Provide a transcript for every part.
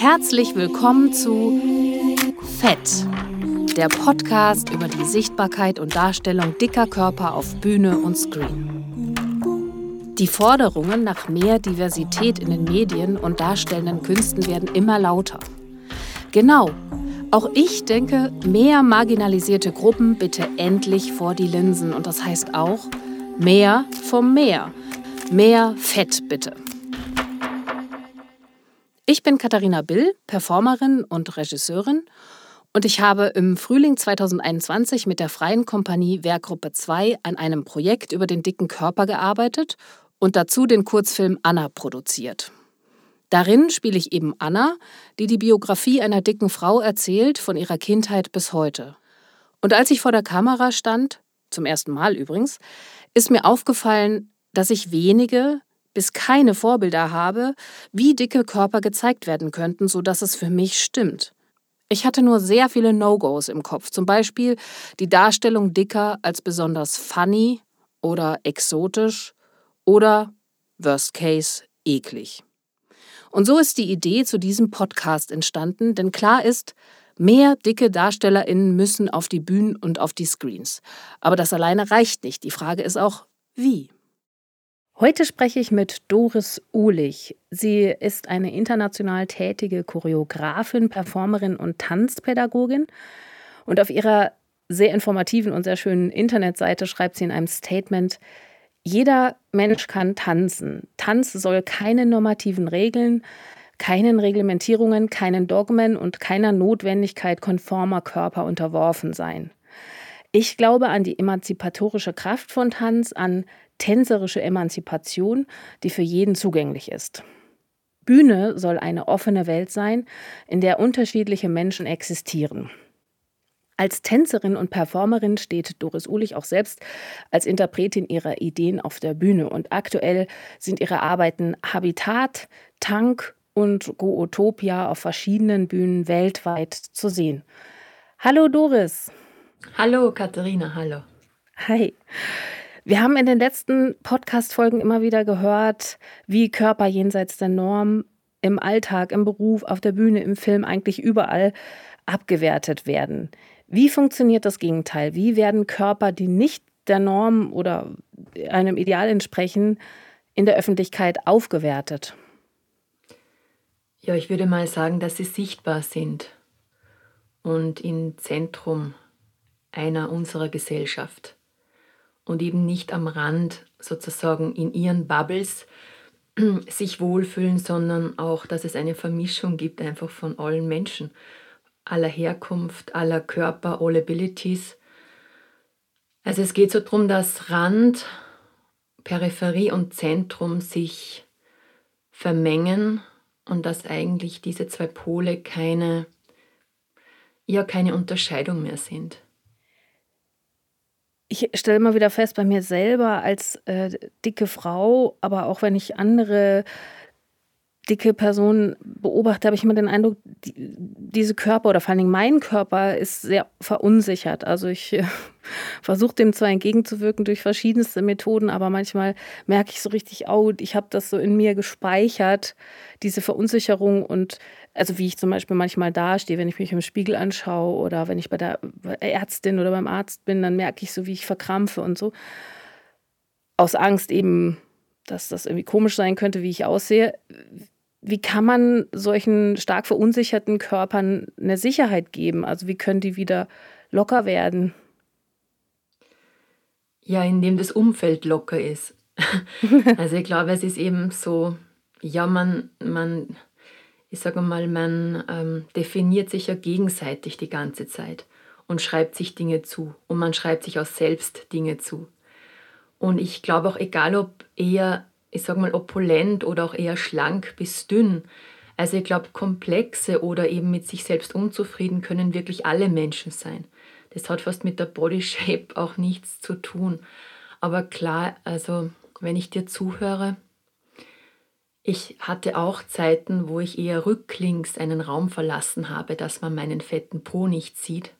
Herzlich willkommen zu Fett, der Podcast über die Sichtbarkeit und Darstellung dicker Körper auf Bühne und Screen. Die Forderungen nach mehr Diversität in den Medien und darstellenden Künsten werden immer lauter. Genau, auch ich denke, mehr marginalisierte Gruppen bitte endlich vor die Linsen und das heißt auch mehr vom Meer. Mehr Fett bitte. Ich bin Katharina Bill, Performerin und Regisseurin und ich habe im Frühling 2021 mit der Freien Kompanie Werkgruppe 2 an einem Projekt über den dicken Körper gearbeitet und dazu den Kurzfilm Anna produziert. Darin spiele ich eben Anna, die die Biografie einer dicken Frau erzählt, von ihrer Kindheit bis heute. Und als ich vor der Kamera stand, zum ersten Mal übrigens, ist mir aufgefallen, dass ich wenige, bis keine Vorbilder habe, wie dicke Körper gezeigt werden könnten, sodass es für mich stimmt. Ich hatte nur sehr viele No-Gos im Kopf, zum Beispiel die Darstellung dicker als besonders funny oder exotisch oder, worst case, eklig. Und so ist die Idee zu diesem Podcast entstanden, denn klar ist, mehr dicke DarstellerInnen müssen auf die Bühnen und auf die Screens. Aber das alleine reicht nicht. Die Frage ist auch, wie? Heute spreche ich mit Doris Uhlich. Sie ist eine international tätige Choreografin, Performerin und Tanzpädagogin. Und auf ihrer sehr informativen und sehr schönen Internetseite schreibt sie in einem Statement, jeder Mensch kann tanzen. Tanz soll keine normativen Regeln, keinen Reglementierungen, keinen Dogmen und keiner Notwendigkeit konformer Körper unterworfen sein. Ich glaube an die emanzipatorische Kraft von Tanz, an tänzerische Emanzipation, die für jeden zugänglich ist. Bühne soll eine offene Welt sein, in der unterschiedliche Menschen existieren. Als Tänzerin und Performerin steht Doris Uhlich auch selbst als Interpretin ihrer Ideen auf der Bühne und aktuell sind ihre Arbeiten Habitat, Tank und Gootopia auf verschiedenen Bühnen weltweit zu sehen. Hallo Doris. Hallo Katharina, hallo. Hi. Wir haben in den letzten Podcast-Folgen immer wieder gehört, wie Körper jenseits der Norm im Alltag, im Beruf, auf der Bühne, im Film, eigentlich überall abgewertet werden. Wie funktioniert das Gegenteil? Wie werden Körper, die nicht der Norm oder einem Ideal entsprechen, in der Öffentlichkeit aufgewertet? Ja, ich würde mal sagen, dass sie sichtbar sind und im Zentrum einer unserer Gesellschaft und eben nicht am Rand sozusagen in ihren Bubbles sich wohlfühlen, sondern auch, dass es eine Vermischung gibt einfach von allen Menschen, aller Herkunft, aller Körper, all Abilities. Also es geht so darum, dass Rand, Peripherie und Zentrum sich vermengen und dass eigentlich diese zwei Pole keine, ja, keine Unterscheidung mehr sind ich stelle immer wieder fest, bei mir selber als äh, dicke Frau, aber auch wenn ich andere dicke Personen beobachte, habe ich immer den Eindruck, die, diese Körper oder vor allen Dingen mein Körper ist sehr verunsichert. Also ich äh, versuche dem zwar entgegenzuwirken durch verschiedenste Methoden, aber manchmal merke ich so richtig, oh, ich habe das so in mir gespeichert, diese Verunsicherung und also wie ich zum Beispiel manchmal dastehe, wenn ich mich im Spiegel anschaue oder wenn ich bei der Ärztin oder beim Arzt bin, dann merke ich so, wie ich verkrampfe und so. Aus Angst eben, dass das irgendwie komisch sein könnte, wie ich aussehe. Wie kann man solchen stark verunsicherten Körpern eine Sicherheit geben? Also wie können die wieder locker werden? Ja, indem das Umfeld locker ist. also ich glaube, es ist eben so, ja, man, man ich sage mal, man ähm, definiert sich ja gegenseitig die ganze Zeit und schreibt sich Dinge zu und man schreibt sich auch selbst Dinge zu. Und ich glaube auch, egal ob eher, ich sage mal, opulent oder auch eher schlank bis dünn, also ich glaube, komplexe oder eben mit sich selbst unzufrieden können wirklich alle Menschen sein. Das hat fast mit der Body Shape auch nichts zu tun. Aber klar, also wenn ich dir zuhöre, ich hatte auch Zeiten, wo ich eher rücklings einen Raum verlassen habe, dass man meinen fetten Po nicht sieht.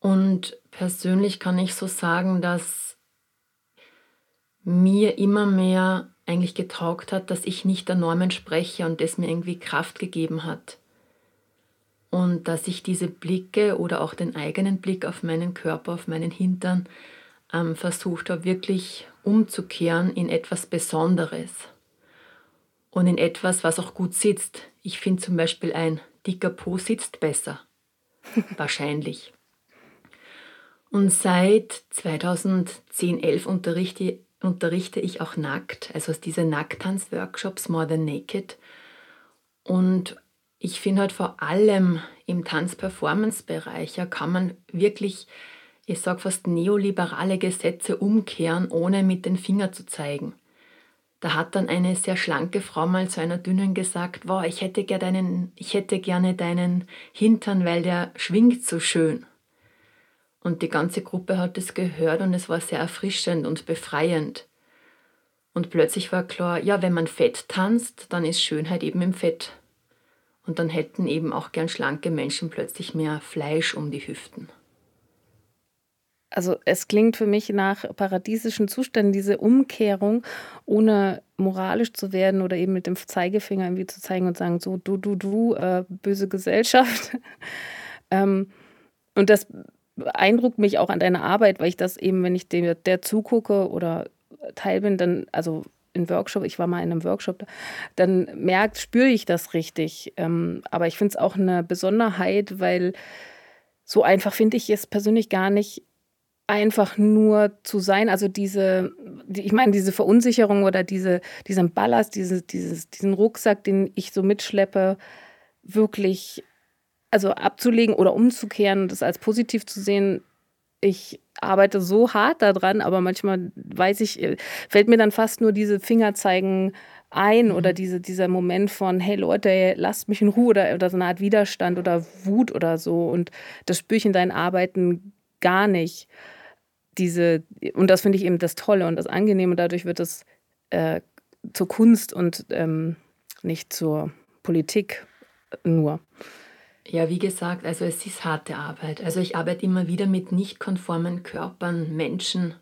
Und persönlich kann ich so sagen, dass mir immer mehr eigentlich getaugt hat, dass ich nicht der Norm entspreche und das mir irgendwie Kraft gegeben hat. Und dass ich diese Blicke oder auch den eigenen Blick auf meinen Körper, auf meinen Hintern ähm, versucht habe, wirklich umzukehren in etwas Besonderes und in etwas, was auch gut sitzt. Ich finde zum Beispiel ein dicker Po sitzt besser. Wahrscheinlich. Und seit 2010, 11 unterrichte, unterrichte ich auch nackt, also diese Nackttanz-Workshops More Than Naked. Und ich finde halt vor allem im Tanz-Performance-Bereich ja, kann man wirklich, ich sage fast neoliberale Gesetze umkehren, ohne mit den Fingern zu zeigen. Da hat dann eine sehr schlanke Frau mal zu einer dünnen gesagt, wow, ich hätte, gern deinen, ich hätte gerne deinen Hintern, weil der schwingt so schön. Und die ganze Gruppe hat es gehört und es war sehr erfrischend und befreiend. Und plötzlich war klar, ja, wenn man Fett tanzt, dann ist Schönheit eben im Fett. Und dann hätten eben auch gern schlanke Menschen plötzlich mehr Fleisch um die Hüften. Also es klingt für mich nach paradiesischen Zuständen, diese Umkehrung, ohne moralisch zu werden oder eben mit dem Zeigefinger irgendwie zu zeigen und sagen, so du, du, du, äh, böse Gesellschaft. ähm, und das beeindruckt mich auch an deiner Arbeit, weil ich das eben, wenn ich dem, der zugucke oder Teil bin, dann, also in Workshop, ich war mal in einem Workshop, dann merkt, spüre ich das richtig. Ähm, aber ich finde es auch eine Besonderheit, weil so einfach finde ich es persönlich gar nicht einfach nur zu sein. Also diese, ich meine, diese Verunsicherung oder diese, diesen Ballast, diese, dieses, diesen Rucksack, den ich so mitschleppe, wirklich also abzulegen oder umzukehren und das als positiv zu sehen, ich arbeite so hart daran, aber manchmal weiß ich, äh, fällt mir dann fast nur diese Fingerzeigen ein mhm. oder diese, dieser Moment von, hey Leute, lasst mich in Ruhe oder, oder so eine Art Widerstand oder Wut oder so. Und das spüre ich in deinen Arbeiten gar nicht. Diese, und das finde ich eben das Tolle und das Angenehme. Dadurch wird es äh, zur Kunst und ähm, nicht zur Politik nur. Ja, wie gesagt, also es ist harte Arbeit. Also ich arbeite immer wieder mit nicht konformen Körpern, Menschen,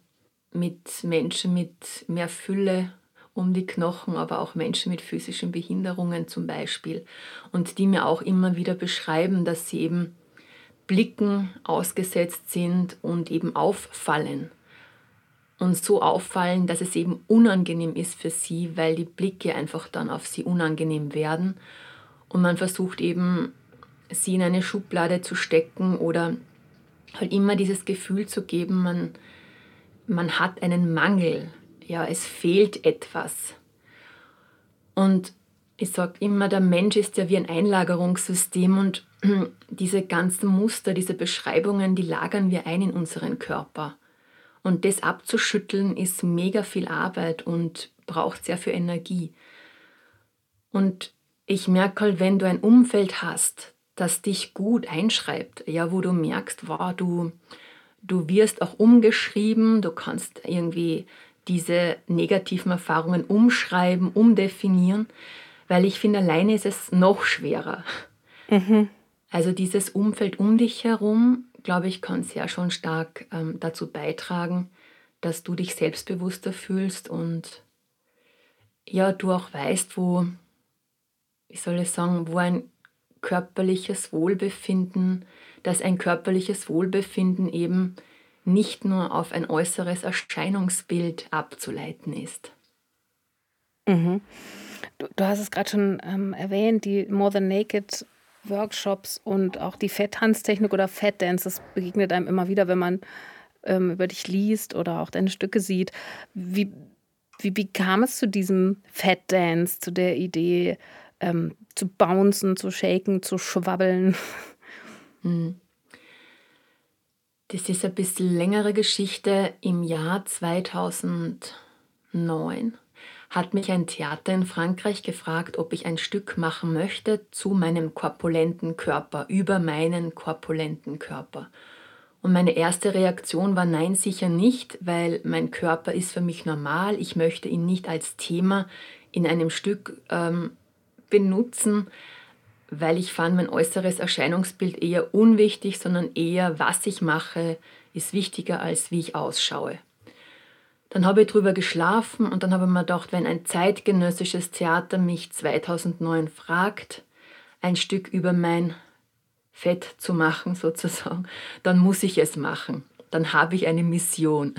mit Menschen mit mehr Fülle um die Knochen, aber auch Menschen mit physischen Behinderungen zum Beispiel. Und die mir auch immer wieder beschreiben, dass sie eben Blicken ausgesetzt sind und eben auffallen. Und so auffallen, dass es eben unangenehm ist für sie, weil die Blicke einfach dann auf sie unangenehm werden. Und man versucht eben sie in eine Schublade zu stecken oder halt immer dieses Gefühl zu geben, man, man hat einen Mangel, ja, es fehlt etwas. Und ich sage immer, der Mensch ist ja wie ein Einlagerungssystem und diese ganzen Muster, diese Beschreibungen, die lagern wir ein in unseren Körper. Und das abzuschütteln ist mega viel Arbeit und braucht sehr viel Energie. Und ich merke halt, wenn du ein Umfeld hast, das dich gut einschreibt, ja, wo du merkst, wow, du, du wirst auch umgeschrieben, du kannst irgendwie diese negativen Erfahrungen umschreiben, umdefinieren, weil ich finde, alleine ist es noch schwerer. Mhm. Also dieses Umfeld um dich herum, glaube ich, kann sehr schon stark ähm, dazu beitragen, dass du dich selbstbewusster fühlst und ja, du auch weißt, wo, wie soll ich sagen, wo ein körperliches Wohlbefinden, dass ein körperliches Wohlbefinden eben nicht nur auf ein äußeres Erscheinungsbild abzuleiten ist. Mhm. Du, du, hast es gerade schon ähm, erwähnt, die More Than Naked Workshops und auch die Fett-Tanztechnik oder Fat Dance, das begegnet einem immer wieder, wenn man ähm, über dich liest oder auch deine Stücke sieht. Wie, wie, wie kam es zu diesem Fat Dance, zu der Idee, ähm, zu bouncen, zu shaken, zu schwabbeln. Hm. Das ist ein bisschen längere Geschichte. Im Jahr 2009 hat mich ein Theater in Frankreich gefragt, ob ich ein Stück machen möchte zu meinem korpulenten Körper, über meinen korpulenten Körper. Und meine erste Reaktion war nein, sicher nicht, weil mein Körper ist für mich normal. Ich möchte ihn nicht als Thema in einem Stück ähm, benutzen, weil ich fand mein äußeres Erscheinungsbild eher unwichtig, sondern eher, was ich mache, ist wichtiger als wie ich ausschaue. Dann habe ich drüber geschlafen und dann habe ich mir gedacht, wenn ein zeitgenössisches Theater mich 2009 fragt, ein Stück über mein Fett zu machen sozusagen, dann muss ich es machen. Dann habe ich eine Mission.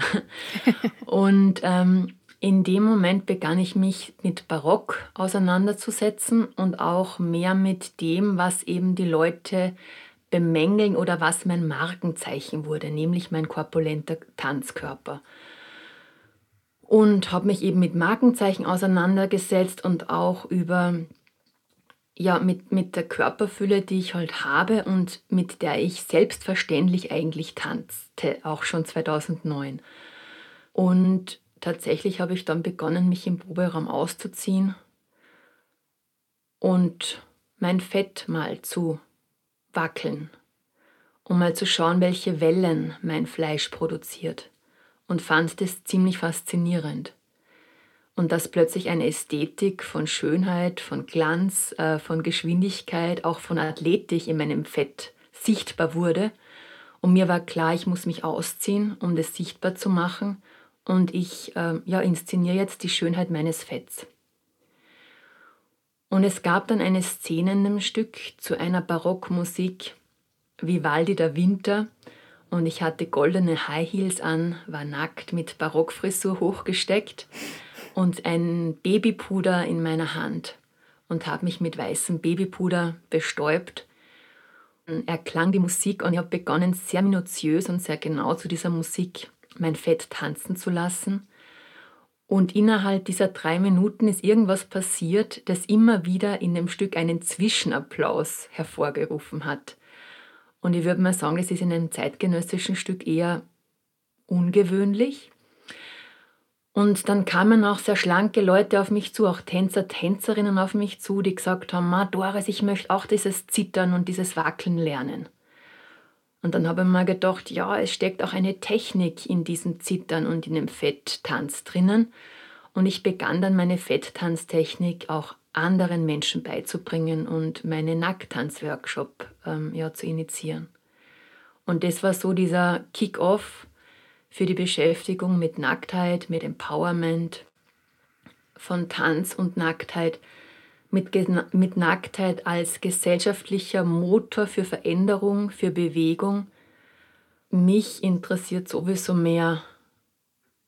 und ähm, in dem Moment begann ich mich mit Barock auseinanderzusetzen und auch mehr mit dem, was eben die Leute bemängeln oder was mein Markenzeichen wurde, nämlich mein korpulenter Tanzkörper. Und habe mich eben mit Markenzeichen auseinandergesetzt und auch über ja, mit, mit der Körperfülle, die ich halt habe und mit der ich selbstverständlich eigentlich tanzte, auch schon 2009. Und tatsächlich habe ich dann begonnen, mich im Proberaum auszuziehen und mein Fett mal zu wackeln, um mal zu schauen, welche Wellen mein Fleisch produziert und fand das ziemlich faszinierend. Und dass plötzlich eine Ästhetik von Schönheit, von Glanz, äh, von Geschwindigkeit, auch von Athletik in meinem Fett sichtbar wurde. Und mir war klar, ich muss mich ausziehen, um das sichtbar zu machen und ich äh, ja, inszeniere jetzt die Schönheit meines Fetts. Und es gab dann eine Szene in dem Stück zu einer Barockmusik, Vivaldi der Winter, und ich hatte goldene High Heels an, war nackt mit Barockfrisur hochgesteckt und ein Babypuder in meiner Hand und habe mich mit weißem Babypuder bestäubt. Erklang die Musik und ich habe begonnen, sehr minutiös und sehr genau zu dieser Musik mein Fett tanzen zu lassen. Und innerhalb dieser drei Minuten ist irgendwas passiert, das immer wieder in dem Stück einen Zwischenapplaus hervorgerufen hat. Und ich würde mal sagen, das ist in einem zeitgenössischen Stück eher ungewöhnlich. Und dann kamen auch sehr schlanke Leute auf mich zu, auch Tänzer, Tänzerinnen auf mich zu, die gesagt haben, Ma Doris, ich möchte auch dieses Zittern und dieses Wackeln lernen. Und dann habe ich mir gedacht, ja, es steckt auch eine Technik in diesem Zittern und in dem Fetttanz drinnen. Und ich begann dann meine Fetttanztechnik auch anderen Menschen beizubringen und meine Nackttanzworkshop ähm, ja, zu initiieren. Und das war so dieser Kick-off für die Beschäftigung mit Nacktheit, mit Empowerment, von Tanz und Nacktheit mit, mit Nacktheit als gesellschaftlicher Motor für Veränderung, für Bewegung. Mich interessiert sowieso mehr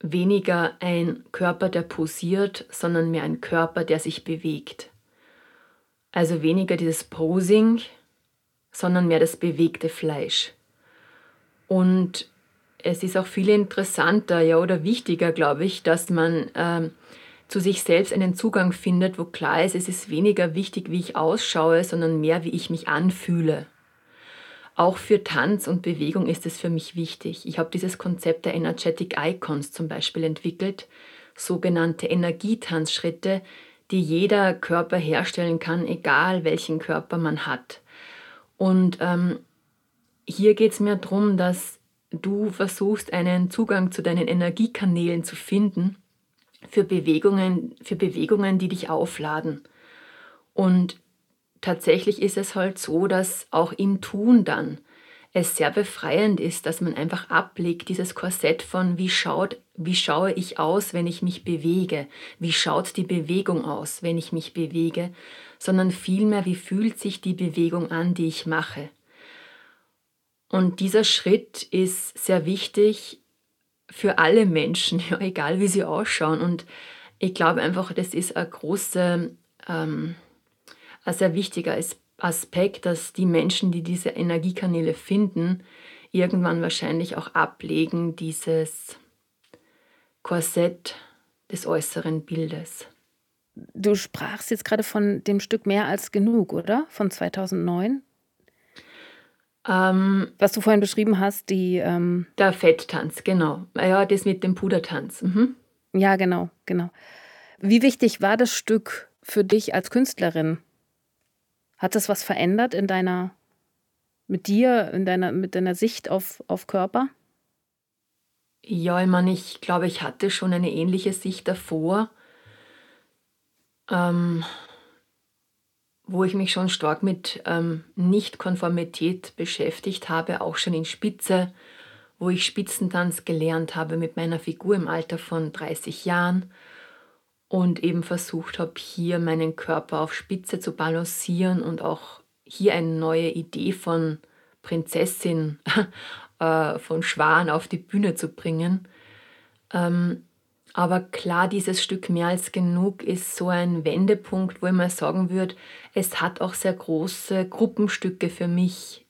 weniger ein Körper, der posiert, sondern mehr ein Körper, der sich bewegt. Also weniger dieses Posing, sondern mehr das bewegte Fleisch. Und es ist auch viel interessanter ja, oder wichtiger, glaube ich, dass man ähm, zu sich selbst einen Zugang findet, wo klar ist, es ist weniger wichtig, wie ich ausschaue, sondern mehr, wie ich mich anfühle. Auch für Tanz und Bewegung ist es für mich wichtig. Ich habe dieses Konzept der Energetic Icons zum Beispiel entwickelt, sogenannte Energietanzschritte, die jeder Körper herstellen kann, egal welchen Körper man hat. Und ähm, hier geht es mir darum, dass du versuchst, einen Zugang zu deinen Energiekanälen zu finden für Bewegungen, für Bewegungen, die dich aufladen. Und tatsächlich ist es halt so, dass auch im Tun dann es sehr befreiend ist, dass man einfach ablegt, dieses Korsett von wie schaut, wie schaue ich aus, wenn ich mich bewege, wie schaut die Bewegung aus, wenn ich mich bewege, sondern vielmehr, wie fühlt sich die Bewegung an, die ich mache. Und dieser Schritt ist sehr wichtig, für alle Menschen, ja, egal wie sie ausschauen. Und ich glaube einfach, das ist ein großer, ähm, ein sehr wichtiger Aspekt, dass die Menschen, die diese Energiekanäle finden, irgendwann wahrscheinlich auch ablegen, dieses Korsett des äußeren Bildes. Du sprachst jetzt gerade von dem Stück Mehr als genug, oder? Von 2009. Ähm, Was du vorhin beschrieben hast, die. Ähm der Fetttanz, genau. Ja, das mit dem Pudertanz. Mhm. Ja, genau, genau. Wie wichtig war das Stück für dich als Künstlerin? Hat das was verändert in deiner, mit dir, in deiner, mit deiner Sicht auf, auf Körper? Ja, ich meine, ich glaube, ich hatte schon eine ähnliche Sicht davor. Ähm, wo ich mich schon stark mit ähm, Nichtkonformität beschäftigt habe, auch schon in Spitze, wo ich Spitzentanz gelernt habe mit meiner Figur im Alter von 30 Jahren und eben versucht habe, hier meinen Körper auf Spitze zu balancieren und auch hier eine neue Idee von Prinzessin, äh, von Schwan auf die Bühne zu bringen. Ähm, aber klar, dieses Stück mehr als genug ist so ein Wendepunkt, wo ich mal sagen würde, es hat auch sehr große Gruppenstücke für mich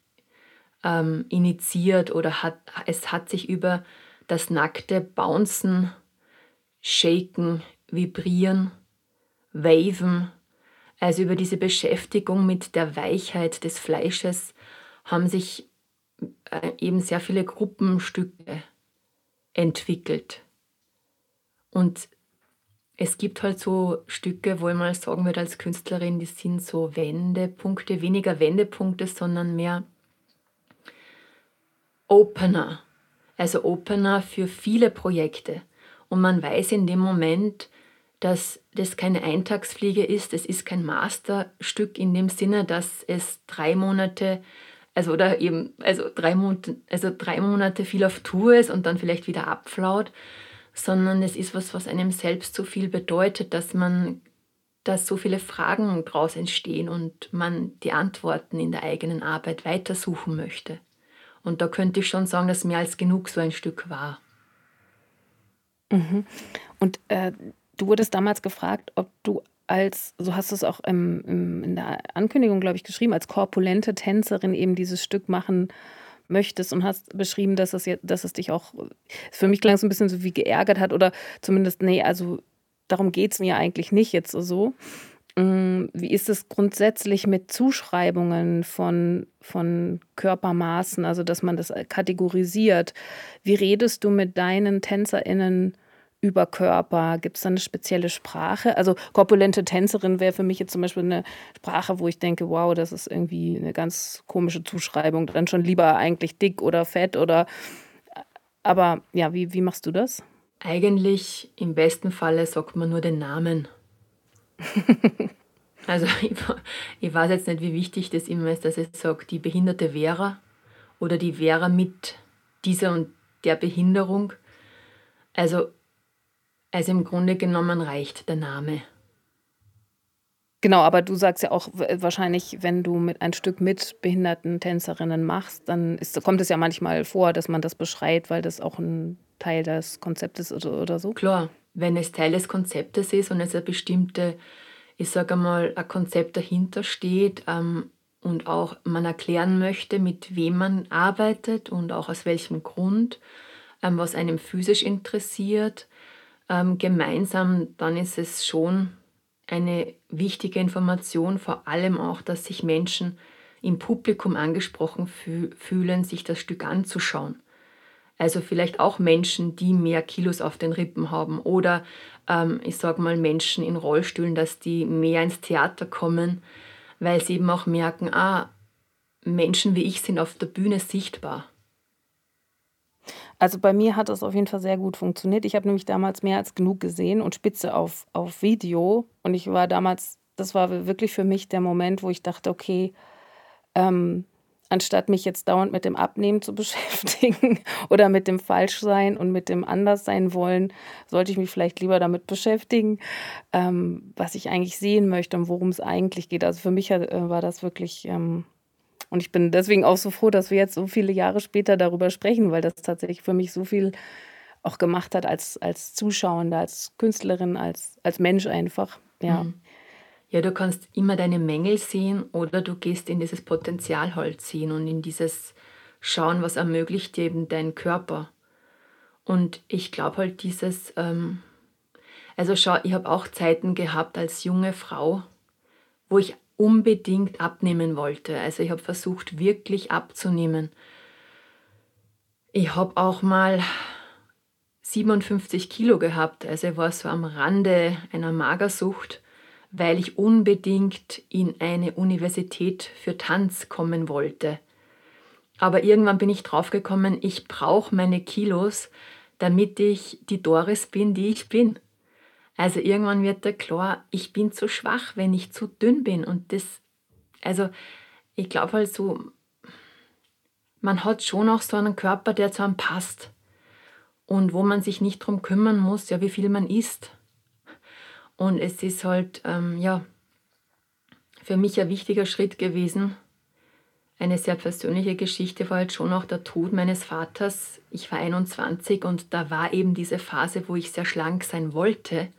ähm, initiiert oder hat, es hat sich über das nackte Bouncen, Shaken, Vibrieren, Waven, also über diese Beschäftigung mit der Weichheit des Fleisches haben sich äh, eben sehr viele Gruppenstücke entwickelt. Und es gibt halt so Stücke, wo ich mal sagen würde als Künstlerin, die sind so Wendepunkte, weniger Wendepunkte, sondern mehr Opener. Also Opener für viele Projekte. Und man weiß in dem Moment, dass das keine Eintagsfliege ist, es ist kein Masterstück in dem Sinne, dass es drei Monate, also oder eben, also drei Monate, also drei Monate viel auf Tour ist und dann vielleicht wieder abflaut, sondern es ist was, was einem selbst so viel bedeutet, dass man, dass so viele Fragen daraus entstehen und man die Antworten in der eigenen Arbeit weitersuchen möchte. Und da könnte ich schon sagen, dass mehr als genug so ein Stück war. Mhm. Und äh, du wurdest damals gefragt, ob du als, so hast du es auch im, im, in der Ankündigung, glaube ich, geschrieben, als korpulente Tänzerin eben dieses Stück machen möchtest und hast beschrieben, dass es, dass es dich auch, für mich klang es ein bisschen so wie geärgert hat oder zumindest, nee, also darum geht es mir eigentlich nicht jetzt so. Mm, wie ist es grundsätzlich mit Zuschreibungen von, von Körpermaßen, also dass man das kategorisiert? Wie redest du mit deinen TänzerInnen über Körper? Gibt es da eine spezielle Sprache? Also korpulente Tänzerin wäre für mich jetzt zum Beispiel eine Sprache, wo ich denke, wow, das ist irgendwie eine ganz komische Zuschreibung. Dann schon lieber eigentlich dick oder fett oder. Aber ja, wie, wie machst du das? Eigentlich im besten Falle sagt man nur den Namen. also ich, ich, weiß jetzt nicht, wie wichtig das immer ist, dass ich sage, die behinderte Vera oder die Vera mit dieser und der Behinderung. Also also im Grunde genommen reicht der Name. Genau, aber du sagst ja auch wahrscheinlich, wenn du mit ein Stück mit behinderten Tänzerinnen machst, dann ist, kommt es ja manchmal vor, dass man das beschreibt, weil das auch ein Teil des Konzeptes ist oder, oder so. Klar, wenn es Teil des Konzeptes ist und es eine bestimmte, ich sage mal, ein Konzept dahinter steht ähm, und auch man erklären möchte, mit wem man arbeitet und auch aus welchem Grund, ähm, was einem physisch interessiert, ähm, gemeinsam, dann ist es schon eine wichtige Information, vor allem auch, dass sich Menschen im Publikum angesprochen fü fühlen, sich das Stück anzuschauen. Also vielleicht auch Menschen, die mehr Kilos auf den Rippen haben oder ähm, ich sage mal Menschen in Rollstühlen, dass die mehr ins Theater kommen, weil sie eben auch merken, ah, Menschen wie ich sind auf der Bühne sichtbar. Also bei mir hat das auf jeden Fall sehr gut funktioniert. Ich habe nämlich damals mehr als genug gesehen und Spitze auf, auf Video. Und ich war damals, das war wirklich für mich der Moment, wo ich dachte, okay, ähm, anstatt mich jetzt dauernd mit dem Abnehmen zu beschäftigen oder mit dem Falschsein und mit dem Anderssein wollen, sollte ich mich vielleicht lieber damit beschäftigen, ähm, was ich eigentlich sehen möchte und worum es eigentlich geht. Also für mich äh, war das wirklich ähm, und ich bin deswegen auch so froh, dass wir jetzt so viele Jahre später darüber sprechen, weil das tatsächlich für mich so viel auch gemacht hat als, als Zuschauende, als Künstlerin, als, als Mensch einfach. Ja. Mhm. Ja, du kannst immer deine Mängel sehen oder du gehst in dieses Potenzial halt sehen und in dieses Schauen, was ermöglicht dir eben dein Körper. Und ich glaube halt dieses, ähm, also schau, ich habe auch Zeiten gehabt als junge Frau, wo ich unbedingt abnehmen wollte. Also ich habe versucht, wirklich abzunehmen. Ich habe auch mal 57 Kilo gehabt, also ich war so am Rande einer Magersucht, weil ich unbedingt in eine Universität für Tanz kommen wollte. Aber irgendwann bin ich draufgekommen, ich brauche meine Kilos, damit ich die Doris bin, die ich bin. Also irgendwann wird da klar, ich bin zu schwach, wenn ich zu dünn bin und das Also ich glaube halt so, man hat schon auch so einen Körper, der zu einem passt und wo man sich nicht darum kümmern muss, ja, wie viel man isst. Und es ist halt, ähm, ja, für mich ein wichtiger Schritt gewesen. Eine sehr persönliche Geschichte war halt schon auch der Tod meines Vaters. Ich war 21 und da war eben diese Phase, wo ich sehr schlank sein wollte.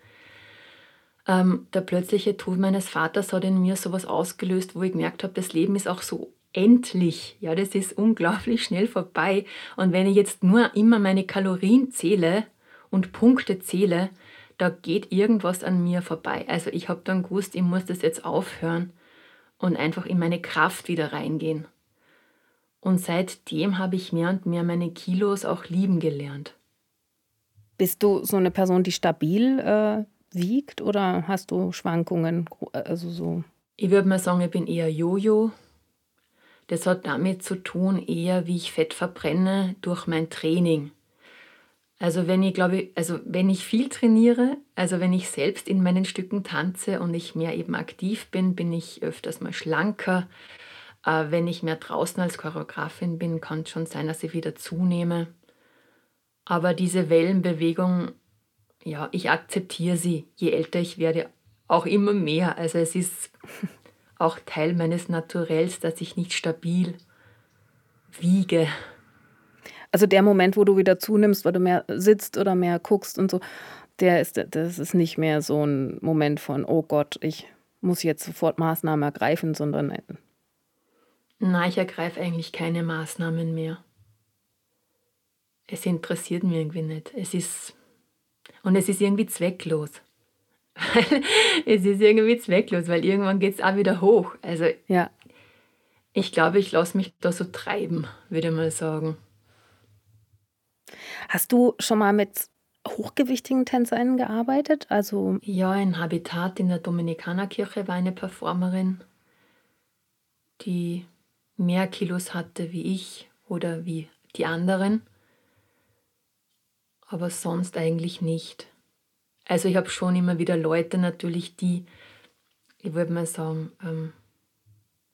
Ähm, der plötzliche Tod meines Vaters hat in mir sowas ausgelöst, wo ich gemerkt habe, das Leben ist auch so endlich. Ja, das ist unglaublich schnell vorbei. Und wenn ich jetzt nur immer meine Kalorien zähle und Punkte zähle, da geht irgendwas an mir vorbei. Also ich habe dann gewusst, ich muss das jetzt aufhören und einfach in meine Kraft wieder reingehen. Und seitdem habe ich mehr und mehr meine Kilos auch lieben gelernt. Bist du so eine Person, die stabil äh, wiegt oder hast du Schwankungen? Also so? Ich würde mal sagen, ich bin eher Jojo. Das hat damit zu tun, eher wie ich Fett verbrenne durch mein Training. Also wenn ich glaube, also wenn ich viel trainiere, also wenn ich selbst in meinen Stücken tanze und ich mehr eben aktiv bin, bin ich öfters mal schlanker. Äh, wenn ich mehr draußen als Choreografin bin, kann es schon sein, dass ich wieder zunehme. Aber diese Wellenbewegung, ja, ich akzeptiere sie, je älter ich werde, auch immer mehr. Also es ist auch Teil meines Naturells, dass ich nicht stabil wiege. Also der Moment, wo du wieder zunimmst, weil du mehr sitzt oder mehr guckst und so, der ist, das ist nicht mehr so ein Moment von, oh Gott, ich muss jetzt sofort Maßnahmen ergreifen, sondern. Nein, ich ergreife eigentlich keine Maßnahmen mehr. Es interessiert mich irgendwie nicht. Es ist. Und es ist irgendwie zwecklos. es ist irgendwie zwecklos, weil irgendwann geht es auch wieder hoch. Also ja. ich glaube, ich lasse mich da so treiben, würde ich mal sagen. Hast du schon mal mit hochgewichtigen Tänzerinnen gearbeitet? Also ja, in Habitat in der Dominikanerkirche war eine Performerin, die mehr Kilos hatte wie ich oder wie die anderen, aber sonst eigentlich nicht. Also ich habe schon immer wieder Leute natürlich, die, ich würde mal sagen, ähm,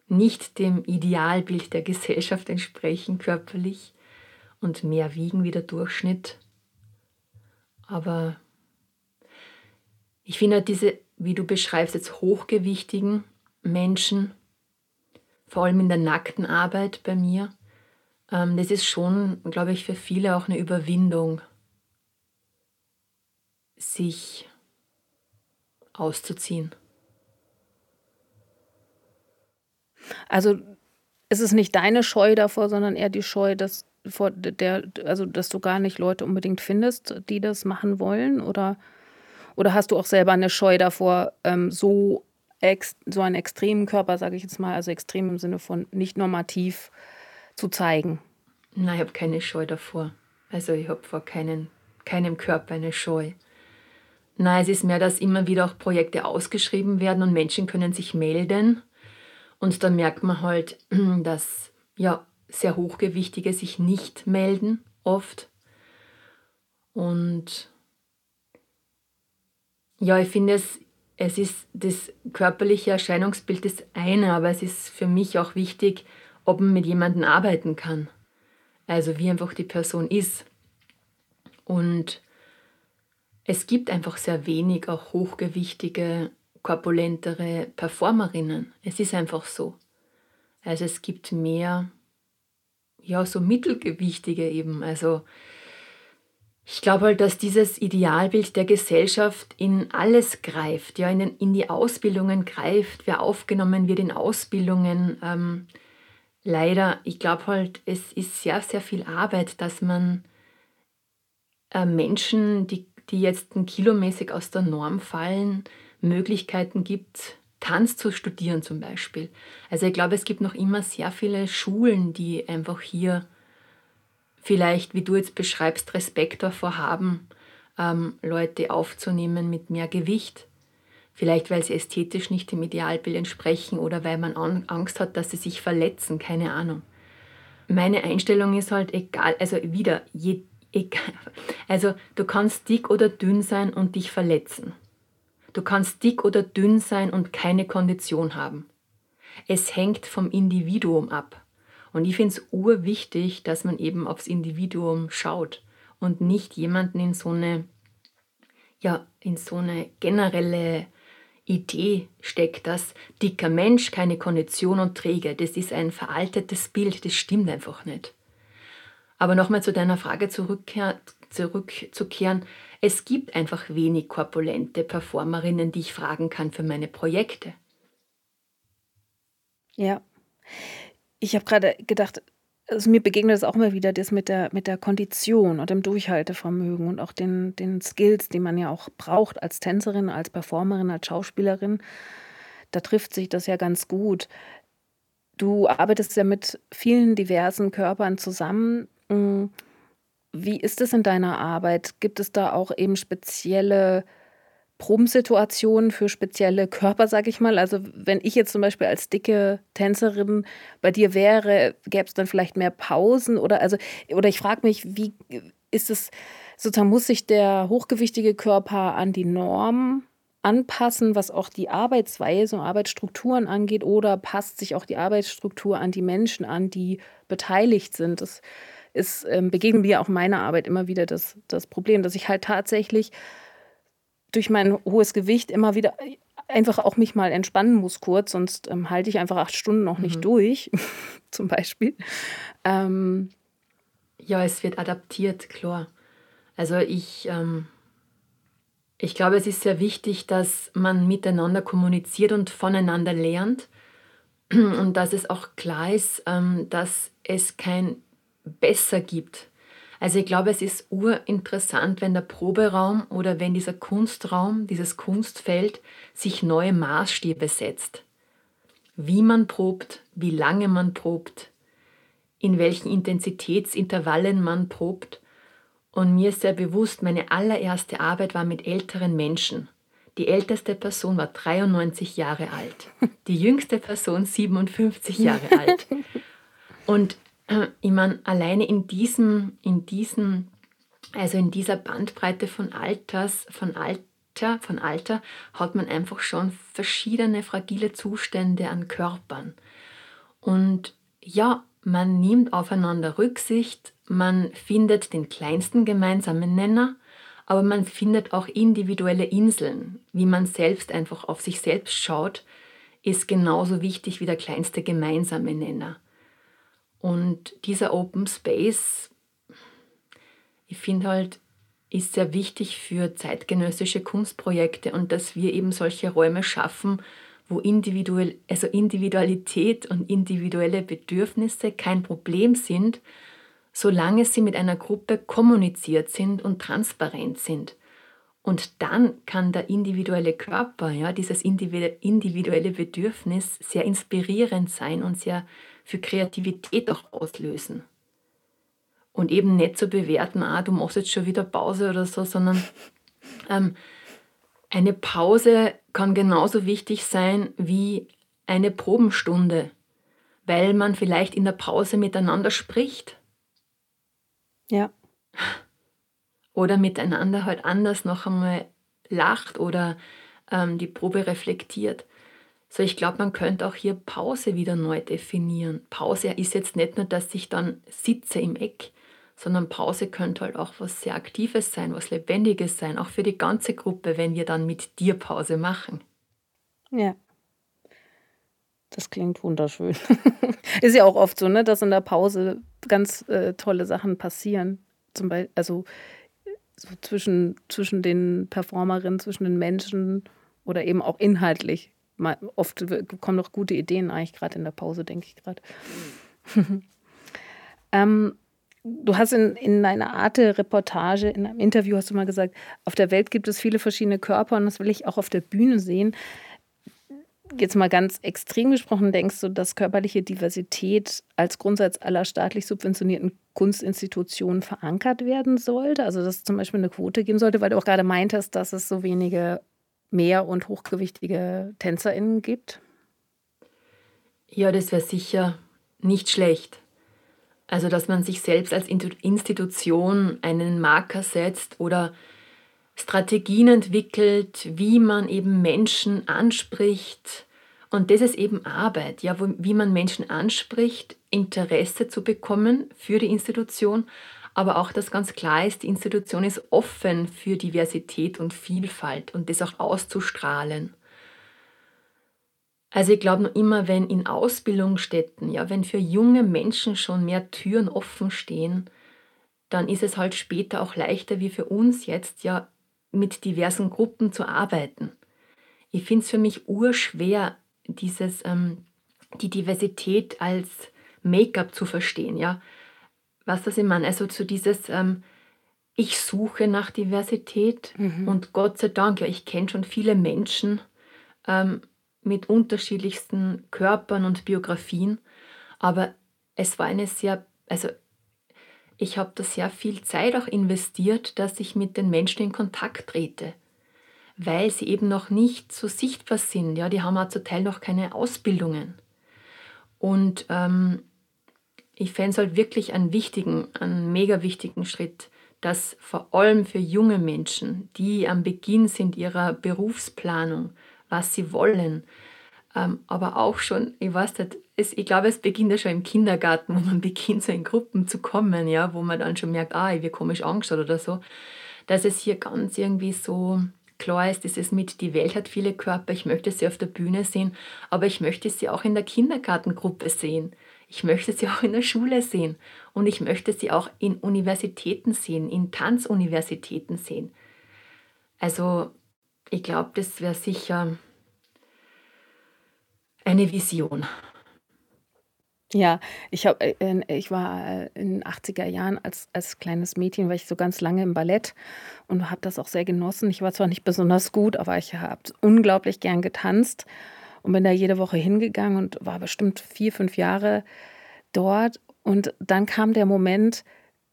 nicht dem Idealbild der Gesellschaft entsprechen körperlich und mehr wiegen wie der Durchschnitt. Aber ich finde halt diese, wie du beschreibst, jetzt hochgewichtigen Menschen, vor allem in der nackten Arbeit bei mir, ähm, das ist schon, glaube ich, für viele auch eine Überwindung, sich auszuziehen. Also es ist nicht deine Scheu davor, sondern eher die Scheu, dass vor der, also dass du gar nicht Leute unbedingt findest, die das machen wollen? Oder, oder hast du auch selber eine Scheu davor, ähm, so, ex, so einen extremen Körper, sage ich jetzt mal, also extrem im Sinne von nicht normativ zu zeigen? Nein, ich habe keine Scheu davor. Also ich habe vor keinen, keinem Körper eine Scheu. Nein, es ist mehr, dass immer wieder auch Projekte ausgeschrieben werden und Menschen können sich melden. Und dann merkt man halt, dass ja, sehr hochgewichtige sich nicht melden, oft. Und ja, ich finde es, es ist das körperliche Erscheinungsbild das eine, aber es ist für mich auch wichtig, ob man mit jemandem arbeiten kann. Also wie einfach die Person ist. Und es gibt einfach sehr wenig auch hochgewichtige, korpulentere Performerinnen. Es ist einfach so. Also es gibt mehr ja, so mittelgewichtige eben. Also ich glaube halt, dass dieses Idealbild der Gesellschaft in alles greift, ja, in, den, in die Ausbildungen greift, wer aufgenommen wird in Ausbildungen. Ähm, leider, ich glaube halt, es ist sehr, sehr viel Arbeit, dass man äh, Menschen, die, die jetzt kilomäßig aus der Norm fallen, Möglichkeiten gibt, Tanz zu studieren zum Beispiel. Also ich glaube, es gibt noch immer sehr viele Schulen, die einfach hier vielleicht, wie du jetzt beschreibst, Respekt davor haben, ähm, Leute aufzunehmen mit mehr Gewicht. Vielleicht, weil sie ästhetisch nicht dem Idealbild entsprechen oder weil man Angst hat, dass sie sich verletzen, keine Ahnung. Meine Einstellung ist halt egal, also wieder, je, egal, also du kannst dick oder dünn sein und dich verletzen. Du kannst dick oder dünn sein und keine Kondition haben. Es hängt vom Individuum ab. Und ich finde es urwichtig, dass man eben aufs Individuum schaut und nicht jemanden in so eine, ja, in so eine generelle Idee steckt, dass dicker Mensch keine Kondition und träge. Das ist ein veraltetes Bild, das stimmt einfach nicht. Aber nochmal zu deiner Frage zurückzukehren. Es gibt einfach wenig korpulente Performerinnen, die ich fragen kann für meine Projekte. Ja. Ich habe gerade gedacht, also mir begegnet es auch immer wieder, das mit der, mit der Kondition und dem Durchhaltevermögen und auch den, den Skills, die man ja auch braucht als Tänzerin, als Performerin, als Schauspielerin. Da trifft sich das ja ganz gut. Du arbeitest ja mit vielen diversen Körpern zusammen. Wie ist es in deiner Arbeit? Gibt es da auch eben spezielle Probensituationen für spezielle Körper, sag ich mal. Also wenn ich jetzt zum Beispiel als dicke Tänzerin bei dir wäre, gäbe es dann vielleicht mehr Pausen oder also oder ich frage mich, wie ist es sozusagen muss sich der hochgewichtige Körper an die Norm anpassen, was auch die Arbeitsweise und Arbeitsstrukturen angeht, oder passt sich auch die Arbeitsstruktur an die Menschen an, die beteiligt sind? Das ist ähm, begegnet mir auch in meiner Arbeit immer wieder das, das Problem, dass ich halt tatsächlich durch mein hohes Gewicht immer wieder einfach auch mich mal entspannen muss kurz, sonst ähm, halte ich einfach acht Stunden noch nicht mhm. durch, zum Beispiel. Ähm, ja, es wird adaptiert, klar. Also ich, ähm, ich glaube, es ist sehr wichtig, dass man miteinander kommuniziert und voneinander lernt und dass es auch klar ist, ähm, dass es kein Besser gibt. Also ich glaube, es ist urinteressant, wenn der Proberaum oder wenn dieser Kunstraum, dieses Kunstfeld sich neue Maßstäbe setzt. Wie man probt, wie lange man probt, in welchen Intensitätsintervallen man probt. Und mir ist sehr bewusst, meine allererste Arbeit war mit älteren Menschen. Die älteste Person war 93 Jahre alt, die jüngste Person 57 Jahre alt. Und ich meine, alleine in diesem, in diesem, also in dieser Bandbreite von Alters, von Alter, von Alter, hat man einfach schon verschiedene fragile Zustände an Körpern. Und ja, man nimmt aufeinander Rücksicht, man findet den kleinsten gemeinsamen Nenner, aber man findet auch individuelle Inseln. Wie man selbst einfach auf sich selbst schaut, ist genauso wichtig wie der kleinste gemeinsame Nenner. Und dieser Open Space, ich finde halt, ist sehr wichtig für zeitgenössische Kunstprojekte und dass wir eben solche Räume schaffen, wo individuell, also Individualität und individuelle Bedürfnisse kein Problem sind, solange sie mit einer Gruppe kommuniziert sind und transparent sind. Und dann kann der individuelle Körper, ja, dieses individuelle Bedürfnis sehr inspirierend sein und sehr für Kreativität auch auslösen. Und eben nicht zu bewerten, ah, du machst jetzt schon wieder Pause oder so, sondern ähm, eine Pause kann genauso wichtig sein wie eine Probenstunde, weil man vielleicht in der Pause miteinander spricht. Ja. Oder miteinander halt anders noch einmal lacht oder ähm, die Probe reflektiert. So, ich glaube, man könnte auch hier Pause wieder neu definieren. Pause ist jetzt nicht nur, dass ich dann sitze im Eck, sondern Pause könnte halt auch was sehr Aktives sein, was Lebendiges sein, auch für die ganze Gruppe, wenn wir dann mit dir Pause machen. Ja. Das klingt wunderschön. ist ja auch oft so, ne, dass in der Pause ganz äh, tolle Sachen passieren. Zum Beispiel, also so zwischen, zwischen den Performerinnen, zwischen den Menschen oder eben auch inhaltlich oft kommen noch gute Ideen eigentlich gerade in der Pause, denke ich gerade. ähm, du hast in, in einer Arte-Reportage, in einem Interview hast du mal gesagt, auf der Welt gibt es viele verschiedene Körper und das will ich auch auf der Bühne sehen. Jetzt mal ganz extrem gesprochen, denkst du, dass körperliche Diversität als Grundsatz aller staatlich subventionierten Kunstinstitutionen verankert werden sollte? Also dass es zum Beispiel eine Quote geben sollte, weil du auch gerade meintest, dass es so wenige mehr und hochgewichtige TänzerInnen gibt? Ja, das wäre sicher nicht schlecht. Also, dass man sich selbst als Institution einen Marker setzt oder Strategien entwickelt, wie man eben Menschen anspricht Und das ist eben Arbeit, ja, wie man Menschen anspricht, Interesse zu bekommen für die Institution, aber auch, dass ganz klar ist, die Institution ist offen für Diversität und Vielfalt und das auch auszustrahlen. Also ich glaube noch immer, wenn in Ausbildungsstätten, ja, wenn für junge Menschen schon mehr Türen offen stehen, dann ist es halt später auch leichter wie für uns jetzt ja mit diversen Gruppen zu arbeiten. Ich finde es für mich urschwer, dieses, ähm, die Diversität als Make-up zu verstehen, ja. Was das ich meine? Also zu dieses, ähm, ich suche nach Diversität mhm. und Gott sei Dank, ja, ich kenne schon viele Menschen, ähm, mit unterschiedlichsten Körpern und Biografien. Aber es war eine sehr, also ich habe da sehr viel Zeit auch investiert, dass ich mit den Menschen in Kontakt trete, weil sie eben noch nicht so sichtbar sind. Ja, die haben auch zum Teil noch keine Ausbildungen. Und ähm, ich fände es halt wirklich einen wichtigen, einen mega wichtigen Schritt, dass vor allem für junge Menschen, die am Beginn sind ihrer Berufsplanung, was sie wollen. Ähm, aber auch schon, ich weiß nicht, es, ich glaube, es beginnt ja schon im Kindergarten, wo man beginnt, so in Gruppen zu kommen, ja, wo man dann schon merkt, ah, ich werde komisch angeschaut oder so, dass es hier ganz irgendwie so klar ist, dieses mit, die Welt hat viele Körper, ich möchte sie auf der Bühne sehen, aber ich möchte sie auch in der Kindergartengruppe sehen. Ich möchte sie auch in der Schule sehen und ich möchte sie auch in Universitäten sehen, in Tanzuniversitäten sehen. Also ich glaube, das wäre sicher eine Vision. Ja, ich, hab, äh, ich war äh, in den 80er Jahren als, als kleines Mädchen, war ich so ganz lange im Ballett und habe das auch sehr genossen. Ich war zwar nicht besonders gut, aber ich habe unglaublich gern getanzt und bin da jede Woche hingegangen und war bestimmt vier, fünf Jahre dort. Und dann kam der Moment,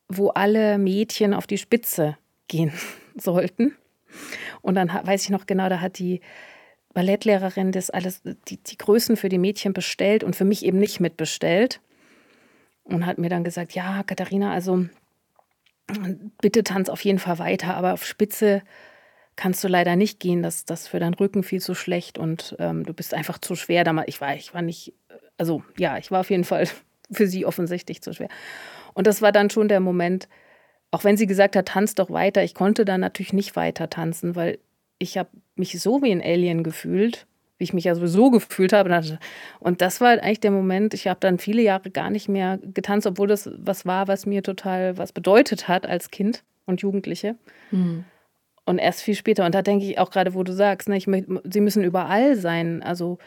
wo alle Mädchen auf die Spitze gehen sollten. Und dann weiß ich noch genau, da hat die Ballettlehrerin das alles, die, die Größen für die Mädchen bestellt und für mich eben nicht mitbestellt. Und hat mir dann gesagt, ja, Katharina, also bitte tanz auf jeden Fall weiter, aber auf Spitze kannst du leider nicht gehen. Das ist für deinen Rücken viel zu schlecht und ähm, du bist einfach zu schwer. Ich war, ich war nicht, also ja, ich war auf jeden Fall für sie offensichtlich zu schwer. Und das war dann schon der Moment, auch wenn sie gesagt hat, tanz doch weiter, ich konnte dann natürlich nicht weiter tanzen, weil ich habe mich so wie ein Alien gefühlt, wie ich mich ja sowieso gefühlt habe. Und das war halt eigentlich der Moment, ich habe dann viele Jahre gar nicht mehr getanzt, obwohl das was war, was mir total was bedeutet hat als Kind und Jugendliche. Mhm. Und erst viel später. Und da denke ich auch gerade, wo du sagst, ne, ich, sie müssen überall sein. Also,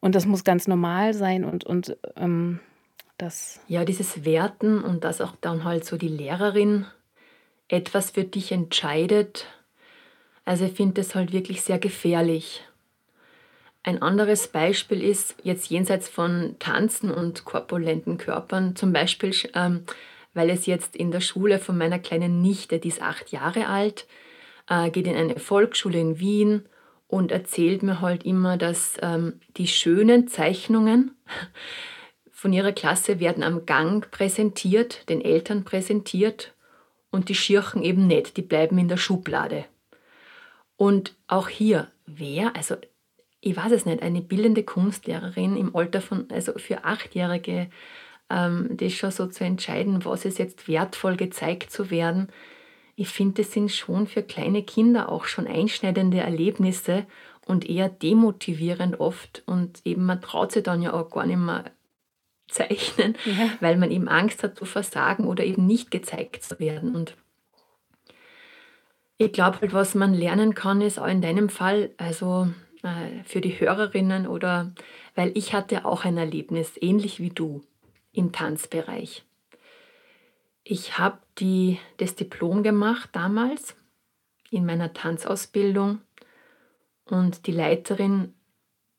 und das muss ganz normal sein und, und ähm, das. Ja, dieses Werten und dass auch dann halt so die Lehrerin etwas für dich entscheidet also ich finde das halt wirklich sehr gefährlich. Ein anderes Beispiel ist jetzt jenseits von Tanzen und korpulenten Körpern, zum Beispiel, ähm, weil es jetzt in der Schule von meiner kleinen Nichte, die ist acht Jahre alt, äh, geht in eine Volksschule in Wien und erzählt mir halt immer, dass ähm, die schönen Zeichnungen von ihrer Klasse werden am Gang präsentiert, den Eltern präsentiert und die Schirchen eben nicht, die bleiben in der Schublade. Und auch hier, wer, also ich weiß es nicht, eine bildende Kunstlehrerin im Alter von, also für Achtjährige, das schon so zu entscheiden, was ist jetzt wertvoll gezeigt zu werden. Ich finde, das sind schon für kleine Kinder auch schon einschneidende Erlebnisse und eher demotivierend oft. Und eben man traut sich dann ja auch gar nicht mehr zeichnen, ja. weil man eben Angst hat zu versagen oder eben nicht gezeigt zu werden. Und ich glaube halt, was man lernen kann, ist auch in deinem Fall, also äh, für die Hörerinnen oder, weil ich hatte auch ein Erlebnis, ähnlich wie du, im Tanzbereich. Ich habe das Diplom gemacht damals in meiner Tanzausbildung und die Leiterin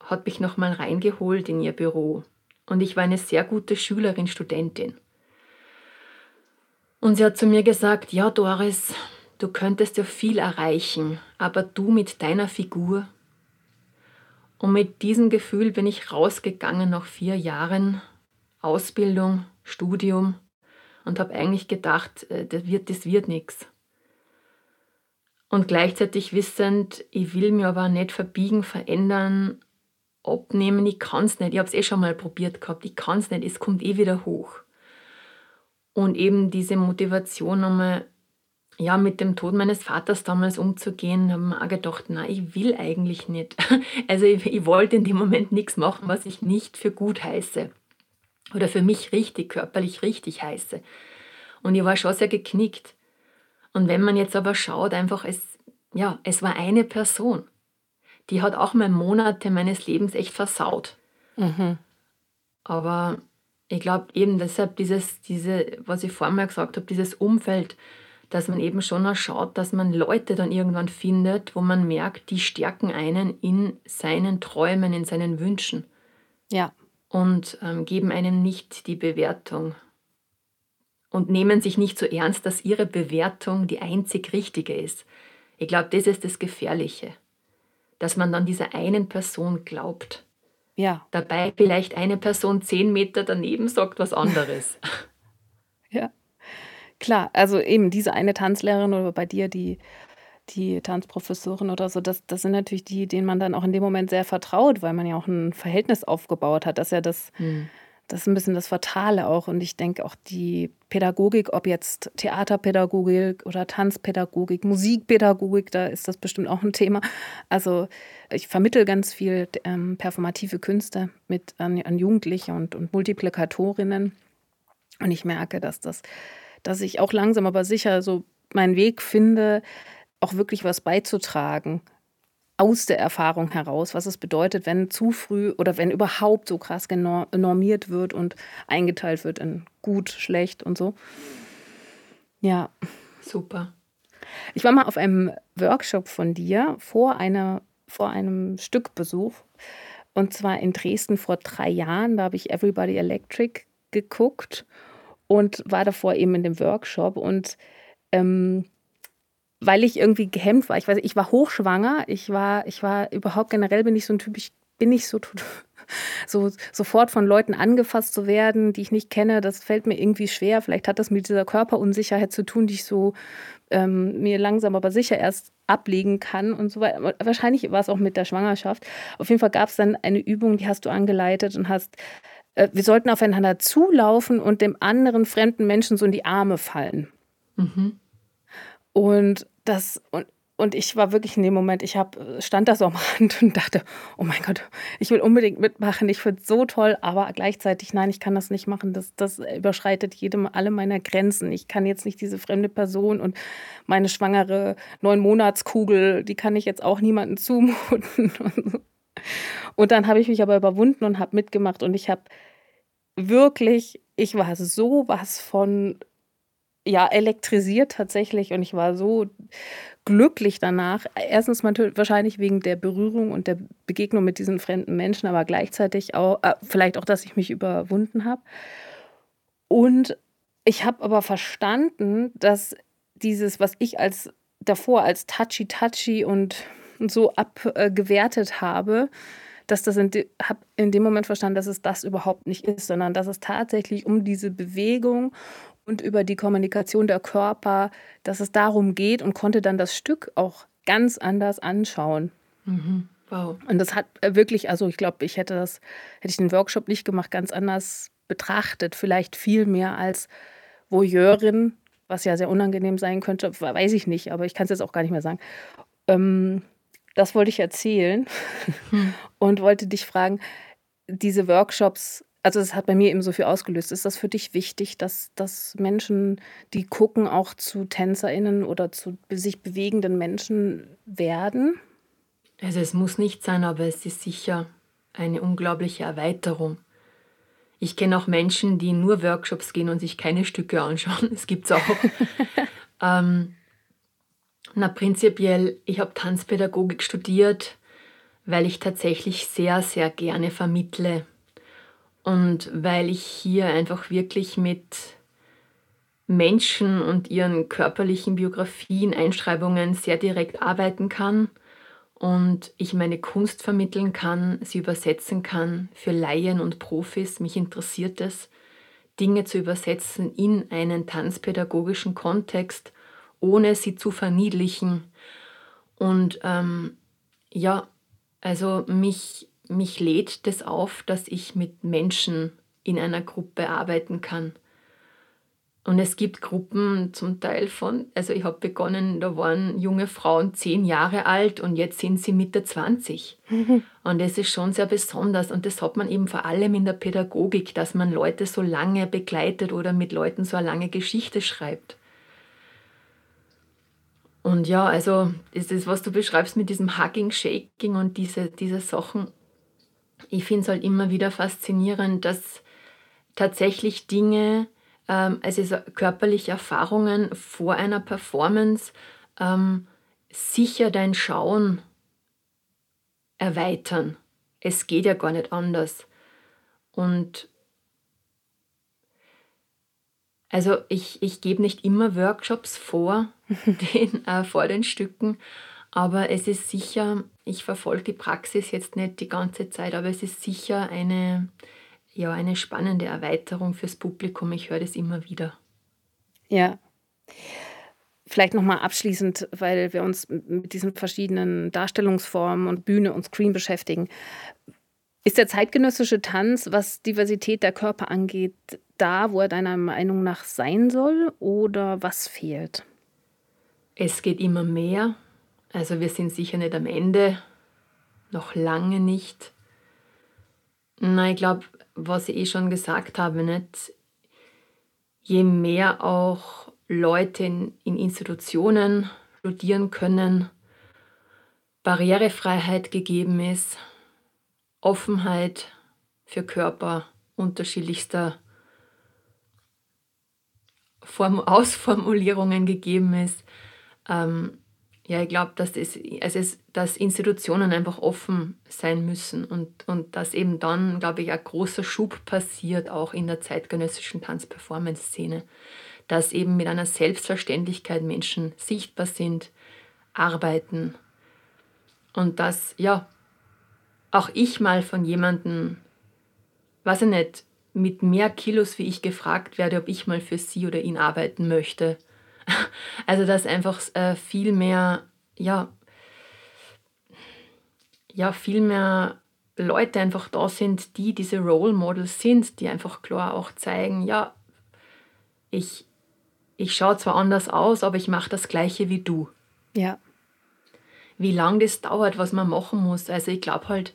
hat mich nochmal reingeholt in ihr Büro. Und ich war eine sehr gute Schülerin, Studentin. Und sie hat zu mir gesagt, ja Doris, Du könntest ja viel erreichen, aber du mit deiner Figur. Und mit diesem Gefühl bin ich rausgegangen nach vier Jahren Ausbildung, Studium und habe eigentlich gedacht, äh, das wird, das wird nichts. Und gleichzeitig wissend, ich will mir aber nicht verbiegen, verändern abnehmen, ich kann es nicht. Ich habe es eh schon mal probiert gehabt, ich kann es nicht, es kommt eh wieder hoch. Und eben diese Motivation einmal ja, mit dem Tod meines Vaters damals umzugehen, habe ich auch gedacht, nein, ich will eigentlich nicht. Also ich, ich wollte in dem Moment nichts machen, was ich nicht für gut heiße. Oder für mich richtig, körperlich richtig heiße. Und ich war schon sehr geknickt. Und wenn man jetzt aber schaut, einfach, es, ja, es war eine Person, die hat auch mal Monate meines Lebens echt versaut. Mhm. Aber ich glaube eben deshalb dieses, diese, was ich vorher mal gesagt habe, dieses Umfeld, dass man eben schon auch schaut, dass man Leute dann irgendwann findet, wo man merkt, die stärken einen in seinen Träumen, in seinen Wünschen. Ja. Und ähm, geben einem nicht die Bewertung. Und nehmen sich nicht so ernst, dass ihre Bewertung die einzig richtige ist. Ich glaube, das ist das Gefährliche. Dass man dann dieser einen Person glaubt. Ja. Dabei vielleicht eine Person zehn Meter daneben sagt was anderes. ja. Klar, also eben diese eine Tanzlehrerin oder bei dir die, die Tanzprofessorin oder so, das, das sind natürlich die, denen man dann auch in dem Moment sehr vertraut, weil man ja auch ein Verhältnis aufgebaut hat. Das ist ja das, hm. das ist ein bisschen das Fatale auch. Und ich denke auch die Pädagogik, ob jetzt Theaterpädagogik oder Tanzpädagogik, Musikpädagogik, da ist das bestimmt auch ein Thema. Also ich vermittel ganz viel ähm, performative Künste mit an, an Jugendliche und, und Multiplikatorinnen. Und ich merke, dass das dass ich auch langsam aber sicher so meinen Weg finde, auch wirklich was beizutragen aus der Erfahrung heraus, was es bedeutet, wenn zu früh oder wenn überhaupt so krass normiert wird und eingeteilt wird in gut, schlecht und so. Ja. Super. Ich war mal auf einem Workshop von dir vor, einer, vor einem Stückbesuch. Und zwar in Dresden vor drei Jahren. Da habe ich Everybody Electric geguckt und war davor eben in dem Workshop und ähm, weil ich irgendwie gehemmt war, ich weiß, ich war hochschwanger, ich war, ich war überhaupt generell bin ich so ein Typ, ich bin nicht so so sofort von Leuten angefasst zu werden, die ich nicht kenne, das fällt mir irgendwie schwer. Vielleicht hat das mit dieser Körperunsicherheit zu tun, die ich so ähm, mir langsam aber sicher erst ablegen kann und so weiter. Wahrscheinlich war es auch mit der Schwangerschaft. Auf jeden Fall gab es dann eine Übung, die hast du angeleitet und hast äh, wir sollten aufeinander zulaufen und dem anderen fremden Menschen so in die Arme fallen. Mhm. Und das, und, und ich war wirklich in dem Moment, ich hab, stand da so am Rand und dachte, oh mein Gott, ich will unbedingt mitmachen, ich finde es so toll, aber gleichzeitig, nein, ich kann das nicht machen. Das, das überschreitet jedem alle meiner Grenzen. Ich kann jetzt nicht diese fremde Person und meine schwangere Neun-Monats-Kugel, die kann ich jetzt auch niemandem zumuten. Und dann habe ich mich aber überwunden und habe mitgemacht und ich habe wirklich, ich war so was von ja, elektrisiert tatsächlich und ich war so glücklich danach. Erstens wahrscheinlich wegen der Berührung und der Begegnung mit diesen fremden Menschen, aber gleichzeitig auch, äh, vielleicht auch, dass ich mich überwunden habe. Und ich habe aber verstanden, dass dieses, was ich als davor als touchy-touchy und so abgewertet habe, dass das in, de, habe in dem Moment verstanden, dass es das überhaupt nicht ist, sondern dass es tatsächlich um diese Bewegung und über die Kommunikation der Körper, dass es darum geht und konnte dann das Stück auch ganz anders anschauen. Mhm. Wow. Und das hat wirklich, also ich glaube, ich hätte das, hätte ich den Workshop nicht gemacht, ganz anders betrachtet, vielleicht viel mehr als Voyeurin, was ja sehr unangenehm sein könnte, weiß ich nicht, aber ich kann es jetzt auch gar nicht mehr sagen. Ähm, das wollte ich erzählen hm. und wollte dich fragen, diese Workshops, also es hat bei mir eben so viel ausgelöst. Ist das für dich wichtig, dass, dass Menschen, die gucken, auch zu TänzerInnen oder zu sich bewegenden Menschen werden? Also es muss nicht sein, aber es ist sicher eine unglaubliche Erweiterung. Ich kenne auch Menschen, die nur Workshops gehen und sich keine Stücke anschauen. Es gibt es auch. ähm, na, prinzipiell, ich habe Tanzpädagogik studiert, weil ich tatsächlich sehr, sehr gerne vermittle und weil ich hier einfach wirklich mit Menschen und ihren körperlichen Biografien, Einschreibungen sehr direkt arbeiten kann und ich meine Kunst vermitteln kann, sie übersetzen kann für Laien und Profis. Mich interessiert es, Dinge zu übersetzen in einen tanzpädagogischen Kontext ohne sie zu verniedlichen. Und ähm, ja, also mich, mich lädt das auf, dass ich mit Menschen in einer Gruppe arbeiten kann. Und es gibt Gruppen zum Teil von, also ich habe begonnen, da waren junge Frauen zehn Jahre alt und jetzt sind sie Mitte 20. Mhm. Und das ist schon sehr besonders und das hat man eben vor allem in der Pädagogik, dass man Leute so lange begleitet oder mit Leuten so eine lange Geschichte schreibt. Und ja, also das ist, was du beschreibst mit diesem Hugging, Shaking und diese, diese Sachen. Ich finde es halt immer wieder faszinierend, dass tatsächlich Dinge, ähm, also körperliche Erfahrungen vor einer Performance ähm, sicher dein Schauen erweitern. Es geht ja gar nicht anders. Und also ich, ich gebe nicht immer Workshops vor den, äh, vor den Stücken, aber es ist sicher, ich verfolge die Praxis jetzt nicht die ganze Zeit, aber es ist sicher eine, ja, eine spannende Erweiterung fürs Publikum. Ich höre das immer wieder. Ja. Vielleicht nochmal abschließend, weil wir uns mit diesen verschiedenen Darstellungsformen und Bühne und Screen beschäftigen. Ist der zeitgenössische Tanz, was Diversität der Körper angeht, da, wo er deiner Meinung nach sein soll oder was fehlt? Es geht immer mehr. Also wir sind sicher nicht am Ende, noch lange nicht. Na, ich glaube, was ich eh schon gesagt habe, nicht? je mehr auch Leute in, in Institutionen studieren können, Barrierefreiheit gegeben ist, Offenheit für Körper unterschiedlichster Form Ausformulierungen gegeben ist. Ähm, ja, ich glaube, dass, das, also es, dass Institutionen einfach offen sein müssen und, und dass eben dann, glaube ich, ein großer Schub passiert, auch in der zeitgenössischen Tanzperformance-Szene. Dass eben mit einer Selbstverständlichkeit Menschen sichtbar sind, arbeiten und dass, ja, auch ich mal von jemandem, weiß ich nicht, mit mehr Kilos wie ich gefragt werde, ob ich mal für sie oder ihn arbeiten möchte. Also dass einfach äh, viel mehr, ja, ja, viel mehr Leute einfach da sind, die diese Role Models sind, die einfach klar auch zeigen, ja, ich, ich schaue zwar anders aus, aber ich mache das gleiche wie du. Ja wie lange das dauert, was man machen muss. Also ich glaube halt,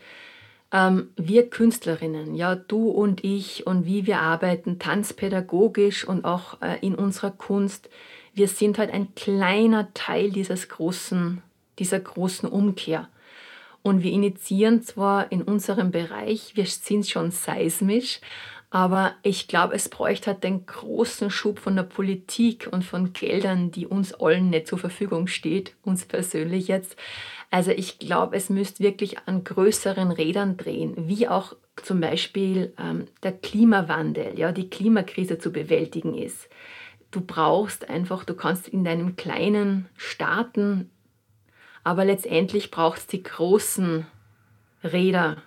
ähm, wir Künstlerinnen, ja, du und ich und wie wir arbeiten, tanzpädagogisch und auch äh, in unserer Kunst, wir sind halt ein kleiner Teil dieses großen, dieser großen Umkehr. Und wir initiieren zwar in unserem Bereich, wir sind schon seismisch, aber ich glaube, es bräuchte halt den großen Schub von der Politik und von Geldern, die uns allen nicht zur Verfügung steht, uns persönlich jetzt. Also ich glaube, es müsste wirklich an größeren Rädern drehen, wie auch zum Beispiel ähm, der Klimawandel, ja, die Klimakrise zu bewältigen ist. Du brauchst einfach, du kannst in deinem kleinen starten, aber letztendlich braucht es die großen Räder,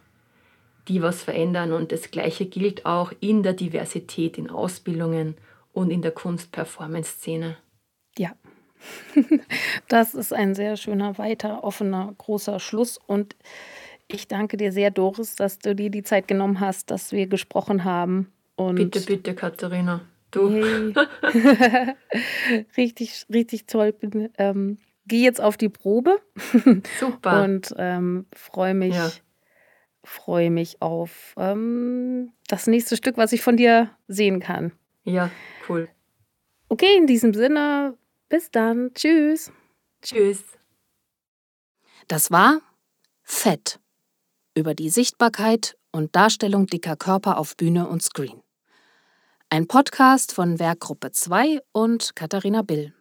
die was verändern. Und das Gleiche gilt auch in der Diversität in Ausbildungen und in der Kunst-Performance-Szene. Ja, das ist ein sehr schöner, weiter, offener, großer Schluss. Und ich danke dir sehr, Doris, dass du dir die Zeit genommen hast, dass wir gesprochen haben. Und bitte, bitte, Katharina. Du. Hey. richtig, richtig toll. Bin, ähm, Gehe jetzt auf die Probe. Super. Und ähm, freue mich ja freue mich auf ähm, das nächste Stück, was ich von dir sehen kann. Ja, cool. Okay, in diesem Sinne, bis dann. Tschüss. Tschüss. Das war Fett über die Sichtbarkeit und Darstellung dicker Körper auf Bühne und Screen. Ein Podcast von Werkgruppe 2 und Katharina Bill.